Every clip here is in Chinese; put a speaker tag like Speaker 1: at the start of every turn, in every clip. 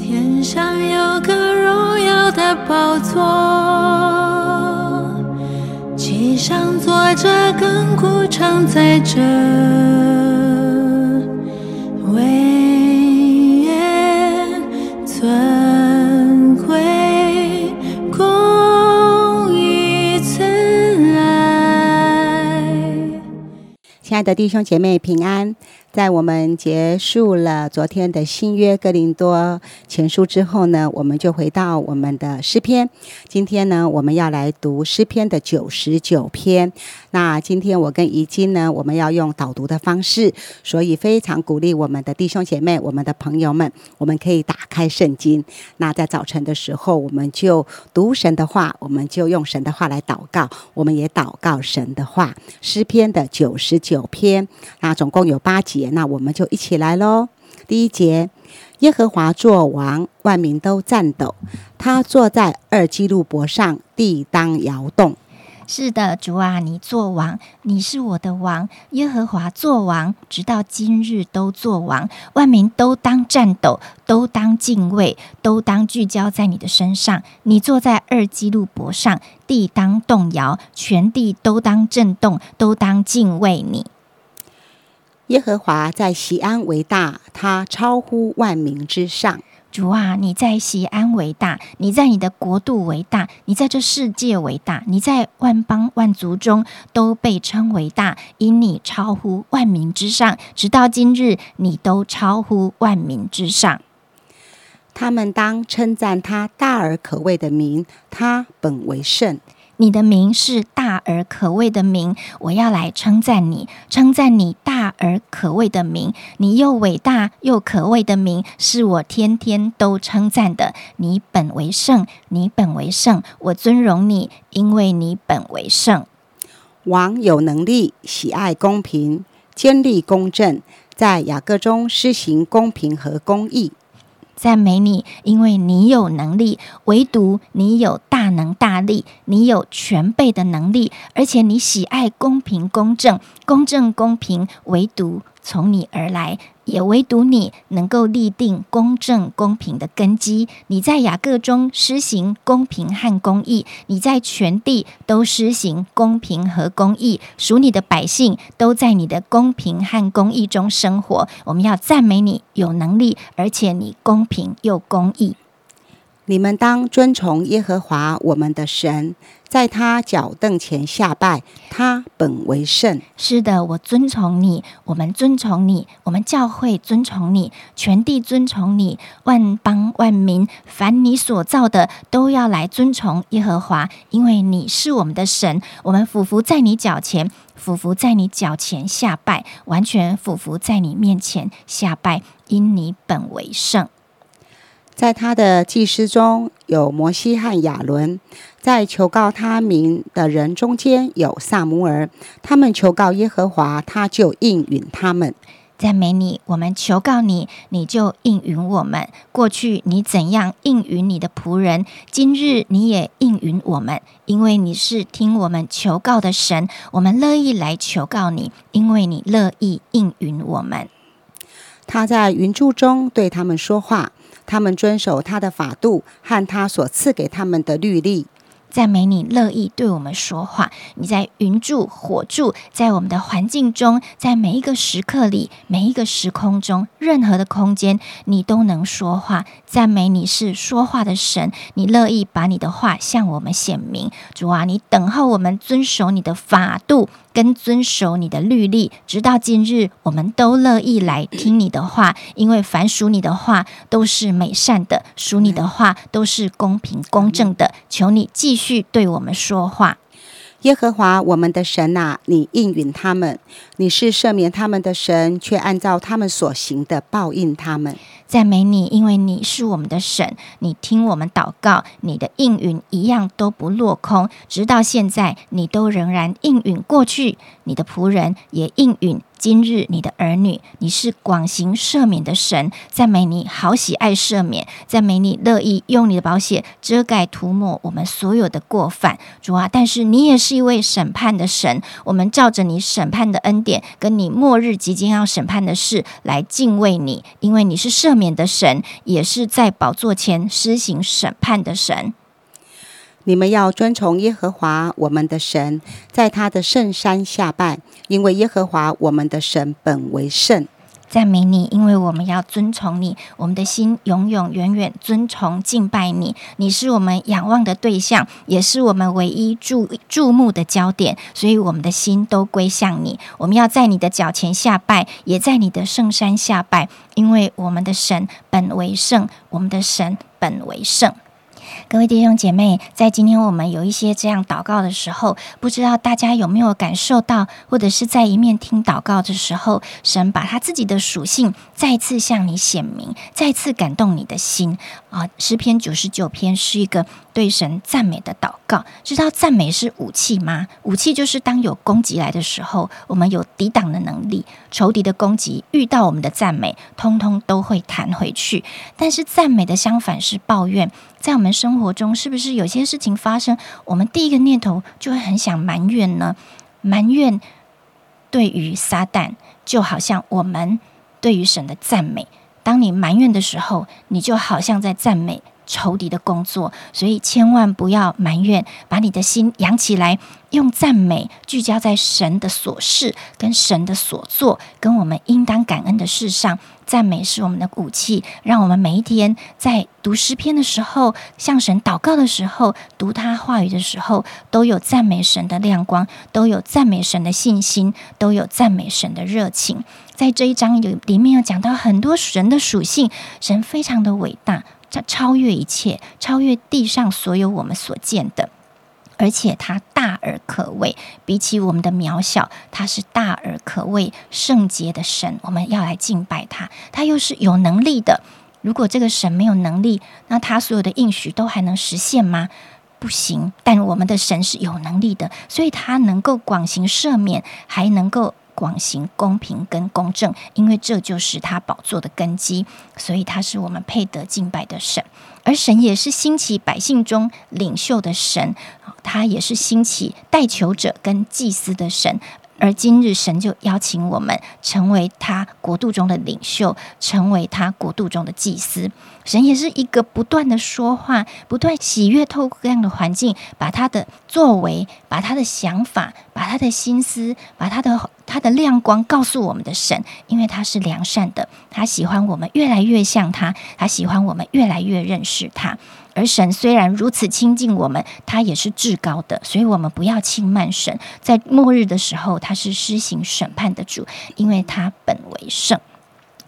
Speaker 1: 天上有个荣耀的宝座，其上坐着亘古常在者，威严尊贵，公义慈爱。
Speaker 2: 亲爱的弟兄姐妹平安，在我们结束了昨天的新约哥林多前书之后呢，我们就回到我们的诗篇。今天呢，我们要来读诗篇的九十九篇。那今天我跟怡金呢，我们要用导读的方式，所以非常鼓励我们的弟兄姐妹、我们的朋友们，我们可以打开圣经。那在早晨的时候，我们就读神的话，我们就用神的话来祷告，我们也祷告神的话。诗篇的九十九篇，那总共有八集那我们就一起来喽。第一节，耶和华作王，万民都颤抖；他坐在二基路伯上，地当摇动。
Speaker 3: 是的，主啊，你做王，你是我的王，耶和华做王，直到今日都做王，万民都当战斗，都当敬畏，都当聚焦在你的身上。你坐在二基路伯上，地当动摇，全地都当震动，都当敬畏你。
Speaker 2: 耶和华在西安为大，他超乎万民之上。
Speaker 3: 主啊，你在西安为大，你在你的国度为大，你在这世界为大，你在万邦万族中都被称为大，因你超乎万民之上，直到今日，你都超乎万民之上。
Speaker 2: 他们当称赞他大而可畏的名，他本为圣。
Speaker 3: 你的名是大而可畏的名，我要来称赞你，称赞你大而可畏的名。你又伟大又可畏的名，是我天天都称赞的。你本为圣，你本为圣，我尊荣你，因为你本为圣。
Speaker 2: 王有能力，喜爱公平，坚立公正，在雅各中施行公平和公义。
Speaker 3: 赞美你，因为你有能力，唯独你有大能大力，你有全备的能力，而且你喜爱公平公正，公正公平，唯独从你而来，也唯独你能够立定公正公平的根基。你在雅各中施行公平和公义，你在全地都施行公平和公义，属你的百姓都在你的公平和公义中生活。我们要赞美你有能力，而且你公平又公义。
Speaker 2: 你们当遵从耶和华我们的神，在他脚凳前下拜，他本为圣。
Speaker 3: 是的，我尊崇你，我们尊崇你，我们教会尊崇你，全地尊崇你，万邦万民，凡你所造的都要来尊崇耶和华，因为你是我们的神。我们俯伏在你脚前，俯伏在你脚前下拜，完全俯伏在你面前下拜，因你本为圣。
Speaker 2: 在他的祭司中有摩西和亚伦，在求告他名的人中间有萨姆尔，他们求告耶和华，他就应允他们。
Speaker 3: 赞美你，我们求告你，你就应允我们。过去你怎样应允你的仆人，今日你也应允我们，因为你是听我们求告的神，我们乐意来求告你，因为你乐意应允我们。
Speaker 2: 他在云柱中对他们说话，他们遵守他的法度和他所赐给他们的律例。
Speaker 3: 赞美你乐意对我们说话，你在云柱、火柱，在我们的环境中，在每一个时刻里、每一个时空中，任何的空间，你都能说话。赞美你是说话的神，你乐意把你的话向我们显明。主啊，你等候我们遵守你的法度。跟遵守你的律例，直到今日，我们都乐意来听你的话，因为凡属你的话都是美善的，属你的话都是公平公正的。求你继续对我们说话。
Speaker 2: 耶和华我们的神呐、你应允他们，你是赦免他们的神，却按照他们所行的报应他们。
Speaker 3: 赞美你，因为你是我们的神，你听我们祷告，你的应允一样都不落空，直到现在，你都仍然应允过去，你的仆人也应允今日你的儿女，你是广行赦免的神，赞美你好喜爱赦免，赞美你乐意用你的宝血遮盖涂抹我们所有的过犯，主啊！但是你也是一位审判的神，我们照着你审判的恩典，跟你末日即将要审判的事来敬畏你，因为你是赦免的神，也是在宝座前施行审判的神。
Speaker 2: 你们要遵从耶和华我们的神，在他的圣山下拜，因为耶和华我们的神本为圣。
Speaker 3: 赞美你，因为我们要遵从你，我们的心永永远远遵从敬拜你。你是我们仰望的对象，也是我们唯一注注目的焦点，所以我们的心都归向你。我们要在你的脚前下拜，也在你的圣山下拜，因为我们的神本为圣，我们的神本为圣。各位弟兄姐妹，在今天我们有一些这样祷告的时候，不知道大家有没有感受到，或者是在一面听祷告的时候，神把他自己的属性再次向你显明，再次感动你的心。啊！诗篇九十九篇是一个对神赞美的祷告。知道赞美是武器吗？武器就是当有攻击来的时候，我们有抵挡的能力。仇敌的攻击遇到我们的赞美，通通都会弹回去。但是赞美的相反是抱怨。在我们生活中，是不是有些事情发生，我们第一个念头就会很想埋怨呢？埋怨对于撒旦，就好像我们对于神的赞美。当你埋怨的时候，你就好像在赞美。仇敌的工作，所以千万不要埋怨，把你的心扬起来，用赞美聚焦在神的所事、跟神的所作、跟我们应当感恩的事上。赞美是我们的武器，让我们每一天在读诗篇的时候、向神祷告的时候、读他话语的时候，都有赞美神的亮光，都有赞美神的信心，都有赞美神的热情。在这一章有里面有讲到很多神的属性，神非常的伟大。它超越一切，超越地上所有我们所见的，而且它大而可畏。比起我们的渺小，它是大而可畏、圣洁的神。我们要来敬拜他，他又是有能力的。如果这个神没有能力，那他所有的应许都还能实现吗？不行。但我们的神是有能力的，所以他能够广行赦免，还能够。广行公平跟公正，因为这就是他宝座的根基，所以他是我们配得敬拜的神，而神也是兴起百姓中领袖的神，他也是兴起代求者跟祭司的神。而今日神就邀请我们成为他国度中的领袖，成为他国度中的祭司。神也是一个不断的说话，不断喜悦，透过各样的环境，把他的作为，把他的想法，把他的心思，把他的他的亮光告诉我们的神，因为他是良善的，他喜欢我们越来越像他，他喜欢我们越来越认识他。而神虽然如此亲近我们，他也是至高的，所以我们不要轻慢神。在末日的时候，他是施行审判的主，因为他本为圣。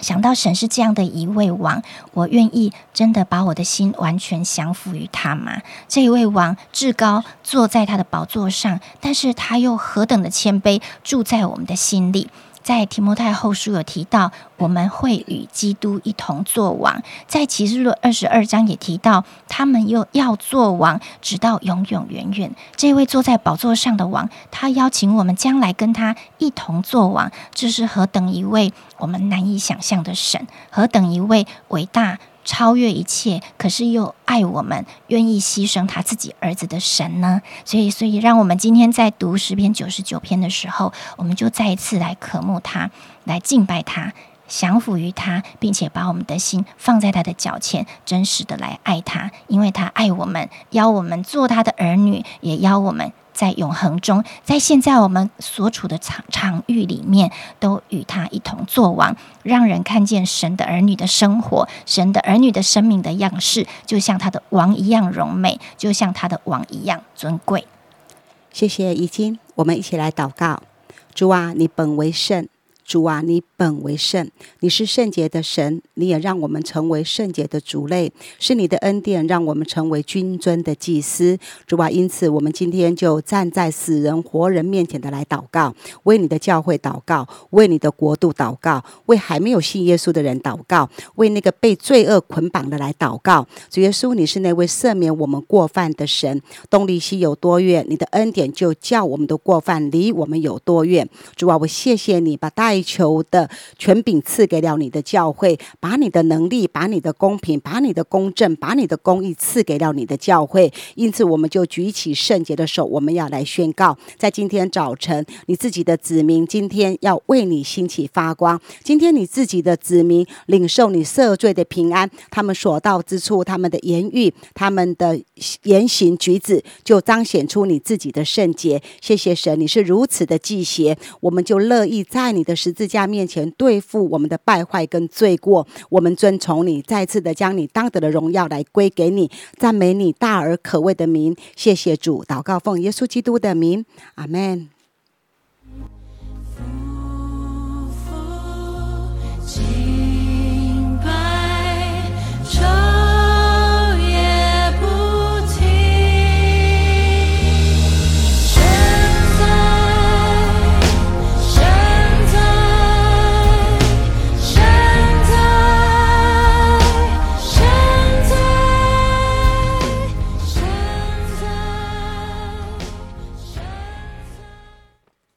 Speaker 3: 想到神是这样的一位王，我愿意真的把我的心完全降服于他吗？这一位王至高，坐在他的宝座上，但是他又何等的谦卑，住在我们的心里。在提摩太后书有提到，我们会与基督一同作王。在启示录二十二章也提到，他们又要做王，直到永永远远。这位坐在宝座上的王，他邀请我们将来跟他一同作王。这是何等一位我们难以想象的神，何等一位伟大！超越一切，可是又爱我们，愿意牺牲他自己儿子的神呢？所以，所以让我们今天在读十篇九十九篇的时候，我们就再一次来渴慕他，来敬拜他，降服于他，并且把我们的心放在他的脚前，真实的来爱他，因为他爱我们，邀我们做他的儿女，也邀我们。在永恒中，在现在我们所处的场场域里面，都与他一同作王，让人看见神的儿女的生活，神的儿女的生命的样式，就像他的王一样荣美，就像他的王一样尊贵。
Speaker 2: 谢谢已经，我们一起来祷告，主啊，你本为圣。主啊，你本为圣，你是圣洁的神，你也让我们成为圣洁的族类，是你的恩典让我们成为君尊的祭司。主啊，因此我们今天就站在死人活人面前的来祷告，为你的教会祷告，为你的国度祷告，为还没有信耶稣的人祷告，为那个被罪恶捆绑的来祷告。主耶稣，你是那位赦免我们过犯的神，东离西有多远，你的恩典就叫我们的过犯离我们有多远。主啊，我谢谢你把大求的权柄赐给了你的教会，把你的能力、把你的公平、把你的公正、把你的公义赐给了你的教会。因此，我们就举起圣洁的手，我们要来宣告，在今天早晨，你自己的子民今天要为你兴起发光。今天你自己的子民领受你赦罪的平安，他们所到之处，他们的言语、他们的言行举止，就彰显出你自己的圣洁。谢谢神，你是如此的祭邪，我们就乐意在你的十字架面前对付我们的败坏跟罪过。我们遵从你，再次的将你当得的荣耀来归给你，赞美你大而可畏的名。谢谢主，祷告奉耶稣基督的名，阿门。